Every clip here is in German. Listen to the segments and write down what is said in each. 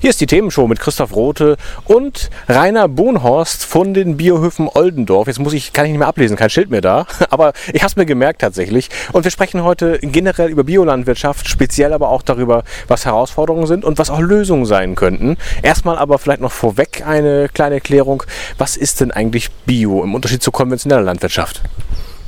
Hier ist die Themenshow mit Christoph Rote und Rainer Bohnhorst von den Biohöfen Oldendorf. Jetzt muss ich, kann ich nicht mehr ablesen, kein Schild mehr da, aber ich habe es mir gemerkt tatsächlich. Und wir sprechen heute generell über Biolandwirtschaft, speziell aber auch darüber, was Herausforderungen sind und was auch Lösungen sein könnten. Erstmal aber vielleicht noch vorweg eine kleine Erklärung. Was ist denn eigentlich Bio im Unterschied zu konventioneller Landwirtschaft?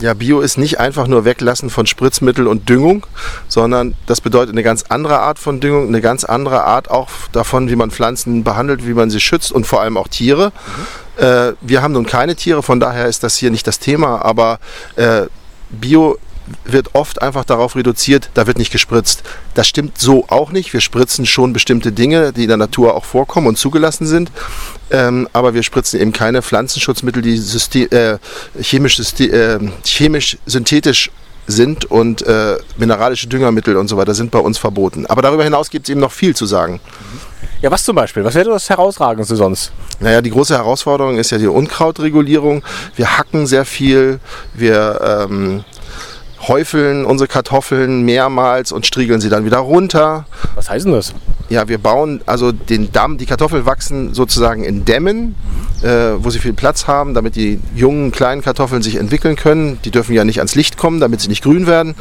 Ja, Bio ist nicht einfach nur Weglassen von Spritzmittel und Düngung, sondern das bedeutet eine ganz andere Art von Düngung, eine ganz andere Art auch davon, wie man Pflanzen behandelt, wie man sie schützt und vor allem auch Tiere. Mhm. Äh, wir haben nun keine Tiere, von daher ist das hier nicht das Thema, aber äh, Bio wird oft einfach darauf reduziert, da wird nicht gespritzt. Das stimmt so auch nicht. Wir spritzen schon bestimmte Dinge, die in der Natur auch vorkommen und zugelassen sind. Ähm, aber wir spritzen eben keine Pflanzenschutzmittel, die System, äh, chemisch, äh, chemisch synthetisch sind und äh, mineralische Düngermittel und so weiter sind bei uns verboten. Aber darüber hinaus gibt es eben noch viel zu sagen. Ja, was zum Beispiel? Was wäre das Herausragendste sonst? Naja, die große Herausforderung ist ja die Unkrautregulierung. Wir hacken sehr viel, wir ähm, häufeln unsere Kartoffeln mehrmals und striegeln sie dann wieder runter. Was heißt denn das? Ja, wir bauen also den Damm, die Kartoffeln wachsen sozusagen in Dämmen, äh, wo sie viel Platz haben, damit die jungen kleinen Kartoffeln sich entwickeln können. Die dürfen ja nicht ans Licht kommen, damit sie nicht grün werden.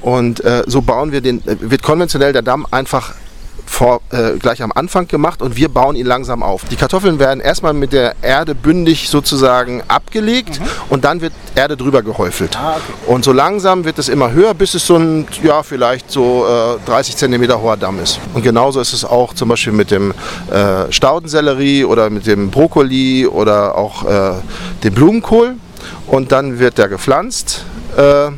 Und äh, so bauen wir den, äh, wird konventionell der Damm einfach vor, äh, gleich am Anfang gemacht und wir bauen ihn langsam auf. Die Kartoffeln werden erstmal mit der Erde bündig sozusagen abgelegt mhm. und dann wird Erde drüber gehäufelt. Ah, okay. Und so langsam wird es immer höher, bis es so ein, ja, vielleicht so äh, 30 cm hoher Damm ist. Und genauso ist es auch zum Beispiel mit dem äh, Staudensellerie oder mit dem Brokkoli oder auch äh, dem Blumenkohl. Und dann wird der gepflanzt. Äh,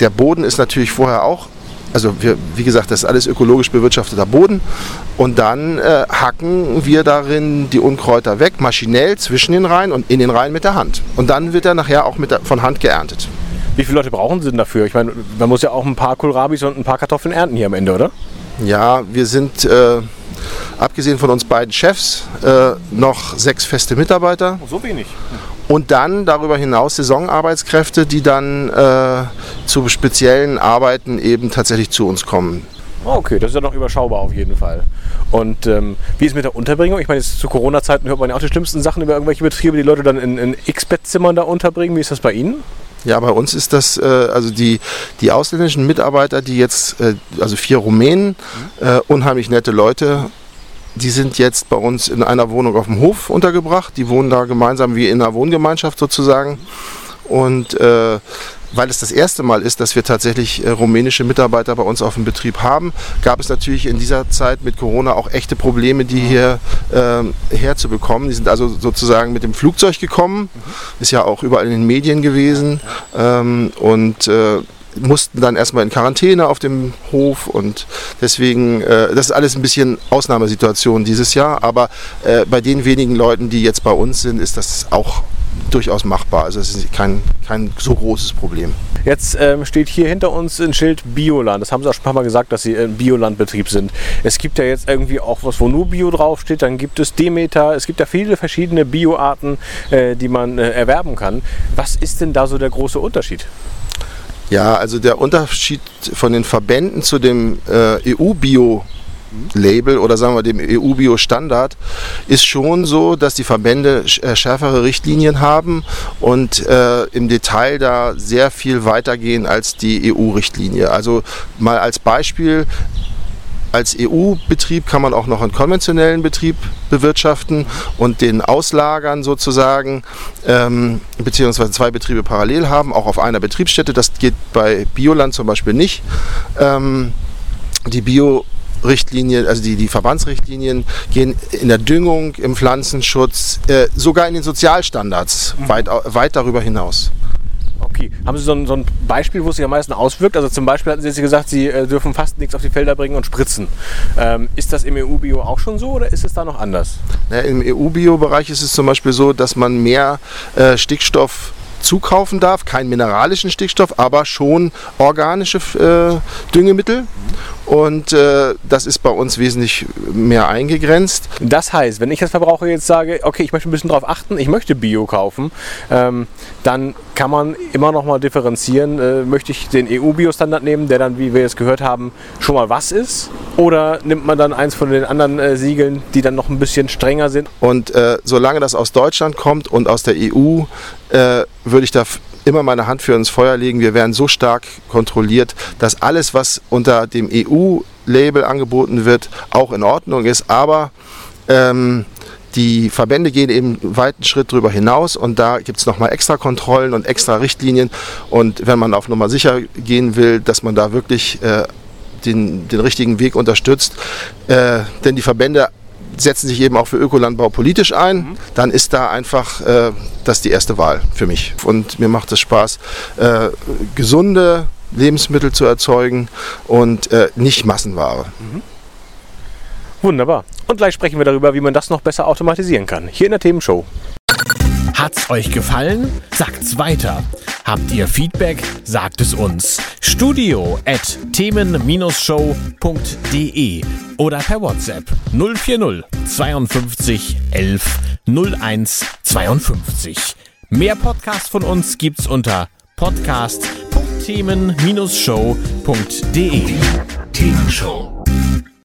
der Boden ist natürlich vorher auch also wir, wie gesagt, das ist alles ökologisch bewirtschafteter Boden. Und dann äh, hacken wir darin die Unkräuter weg, maschinell zwischen den Reihen und in den Reihen mit der Hand. Und dann wird er nachher auch der, von Hand geerntet. Wie viele Leute brauchen Sie denn dafür? Ich meine, man muss ja auch ein paar Kohlrabis und ein paar Kartoffeln ernten hier am Ende, oder? Ja, wir sind äh, abgesehen von uns beiden Chefs äh, noch sechs feste Mitarbeiter. So wenig. Und dann darüber hinaus Saisonarbeitskräfte, die dann äh, zu speziellen Arbeiten eben tatsächlich zu uns kommen. Ah, okay, das ist ja noch überschaubar auf jeden Fall. Und ähm, wie ist mit der Unterbringung? Ich meine, jetzt zu Corona-Zeiten hört man ja auch die schlimmsten Sachen über irgendwelche Betriebe, die Leute dann in, in X-Bettzimmern da unterbringen. Wie ist das bei Ihnen? Ja, bei uns ist das, äh, also die, die ausländischen Mitarbeiter, die jetzt, äh, also vier Rumänen, äh, unheimlich nette Leute, die sind jetzt bei uns in einer Wohnung auf dem Hof untergebracht. Die wohnen da gemeinsam wie in einer Wohngemeinschaft sozusagen. Und äh, weil es das erste Mal ist, dass wir tatsächlich äh, rumänische Mitarbeiter bei uns auf dem Betrieb haben, gab es natürlich in dieser Zeit mit Corona auch echte Probleme, die hier äh, herzubekommen. Die sind also sozusagen mit dem Flugzeug gekommen, ist ja auch überall in den Medien gewesen. Ähm, und äh, mussten dann erstmal in Quarantäne auf dem Hof und deswegen, äh, das ist alles ein bisschen Ausnahmesituation dieses Jahr, aber äh, bei den wenigen Leuten, die jetzt bei uns sind, ist das auch durchaus machbar. Also es ist kein, kein so großes Problem. Jetzt ähm, steht hier hinter uns ein Schild Bioland. Das haben Sie auch schon ein paar Mal gesagt, dass Sie ein Biolandbetrieb sind. Es gibt ja jetzt irgendwie auch was, wo nur Bio draufsteht. Dann gibt es Demeter. Es gibt ja viele verschiedene Bioarten, äh, die man äh, erwerben kann. Was ist denn da so der große Unterschied? Ja, also der Unterschied von den Verbänden zu dem äh, EU-Bio Label oder sagen wir dem EU-Bio-Standard ist schon so, dass die Verbände äh, schärfere Richtlinien haben und äh, im Detail da sehr viel weiter gehen als die EU-Richtlinie. Also mal als Beispiel, als EU-Betrieb kann man auch noch einen konventionellen Betrieb bewirtschaften und den auslagern sozusagen, ähm, beziehungsweise zwei Betriebe parallel haben, auch auf einer Betriebsstätte. Das geht bei Bioland zum Beispiel nicht. Ähm, die Bio Richtlinien, also die, die Verbandsrichtlinien gehen in der Düngung, im Pflanzenschutz, äh, sogar in den Sozialstandards mhm. weit, weit darüber hinaus. Okay. Haben Sie so ein, so ein, Beispiel, wo es sich am meisten auswirkt? Also zum Beispiel hatten Sie jetzt gesagt, Sie äh, dürfen fast nichts auf die Felder bringen und spritzen. Ähm, ist das im EU-Bio auch schon so oder ist es da noch anders? Ja, Im EU-Bio-Bereich ist es zum Beispiel so, dass man mehr äh, Stickstoff zukaufen darf. Kein mineralischen Stickstoff, aber schon organische äh, Düngemittel. Und äh, das ist bei uns wesentlich mehr eingegrenzt. Das heißt, wenn ich als Verbraucher jetzt sage, okay, ich möchte ein bisschen darauf achten, ich möchte Bio kaufen, ähm, dann kann man immer noch mal differenzieren. Äh, möchte ich den EU-Bio-Standard nehmen, der dann, wie wir jetzt gehört haben, schon mal was ist? Oder nimmt man dann eins von den anderen äh, Siegeln, die dann noch ein bisschen strenger sind? Und äh, solange das aus Deutschland kommt und aus der EU, äh, würde ich da immer meine Hand für ins Feuer legen. Wir werden so stark kontrolliert, dass alles, was unter dem EU-Label angeboten wird, auch in Ordnung ist. Aber ähm, die Verbände gehen eben einen weiten Schritt darüber hinaus und da gibt es nochmal extra Kontrollen und extra Richtlinien. Und wenn man auf Nummer sicher gehen will, dass man da wirklich äh, den, den richtigen Weg unterstützt, äh, denn die Verbände setzen sich eben auch für Ökolandbau politisch ein, mhm. dann ist da einfach äh, das die erste Wahl für mich. Und mir macht es Spaß, äh, gesunde Lebensmittel zu erzeugen und äh, nicht Massenware. Mhm. Wunderbar. Und gleich sprechen wir darüber, wie man das noch besser automatisieren kann. Hier in der Themenshow. Hat's euch gefallen? Sagt's weiter. Habt ihr Feedback? Sagt es uns. Studio at themen-show.de oder per WhatsApp 040 52 11 01 52. Mehr Podcasts von uns gibt's unter podcast.themen-show.de. Themenshow.